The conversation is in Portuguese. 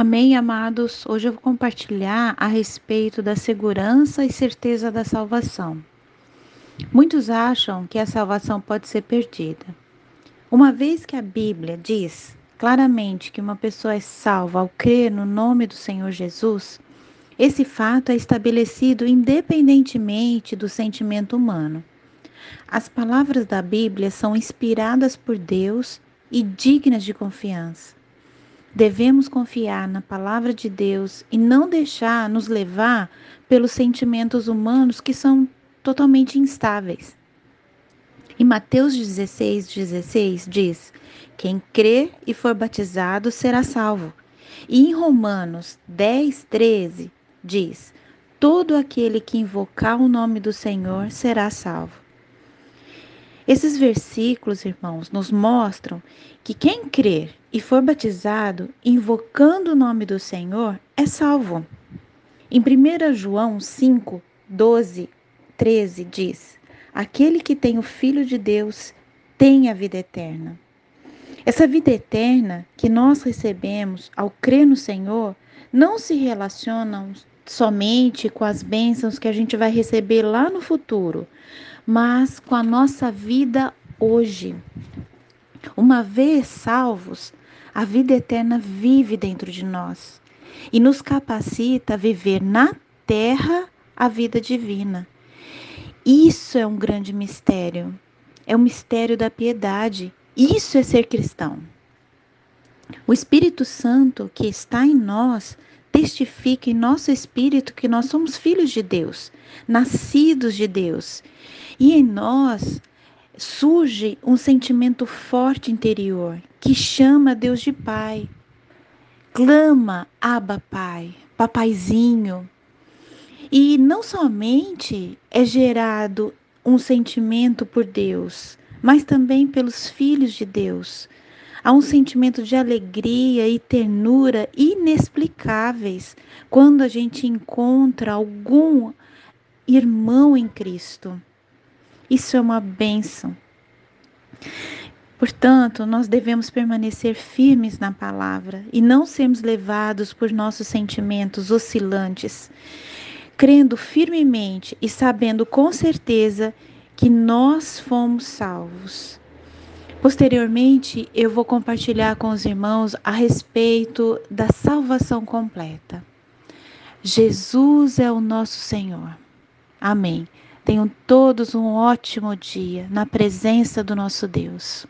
Amém, amados. Hoje eu vou compartilhar a respeito da segurança e certeza da salvação. Muitos acham que a salvação pode ser perdida. Uma vez que a Bíblia diz claramente que uma pessoa é salva ao crer no nome do Senhor Jesus, esse fato é estabelecido independentemente do sentimento humano. As palavras da Bíblia são inspiradas por Deus e dignas de confiança. Devemos confiar na palavra de Deus e não deixar nos levar pelos sentimentos humanos que são totalmente instáveis. Em Mateus 16, 16 diz: Quem crê e for batizado será salvo. E em Romanos 10, 13 diz: Todo aquele que invocar o nome do Senhor será salvo. Esses versículos, irmãos, nos mostram que quem crer e for batizado invocando o nome do Senhor é salvo. Em 1 João 5, 12, 13 diz: Aquele que tem o Filho de Deus tem a vida eterna. Essa vida eterna que nós recebemos ao crer no Senhor não se relaciona somente com as bênçãos que a gente vai receber lá no futuro, mas com a nossa vida hoje. Uma vez salvos, a vida eterna vive dentro de nós e nos capacita a viver na terra a vida divina. Isso é um grande mistério. É o mistério da piedade. Isso é ser cristão. O Espírito Santo que está em nós testifica em nosso espírito que nós somos filhos de Deus, nascidos de Deus. E em nós surge um sentimento forte interior que chama Deus de Pai. Clama, Abba Pai, Papaizinho. E não somente é gerado um sentimento por Deus, mas também pelos filhos de Deus Há um sentimento de alegria e ternura inexplicáveis quando a gente encontra algum irmão em Cristo. Isso é uma bênção. Portanto, nós devemos permanecer firmes na palavra e não sermos levados por nossos sentimentos oscilantes, crendo firmemente e sabendo com certeza que nós fomos salvos. Posteriormente, eu vou compartilhar com os irmãos a respeito da salvação completa. Jesus é o nosso Senhor. Amém. Tenham todos um ótimo dia na presença do nosso Deus.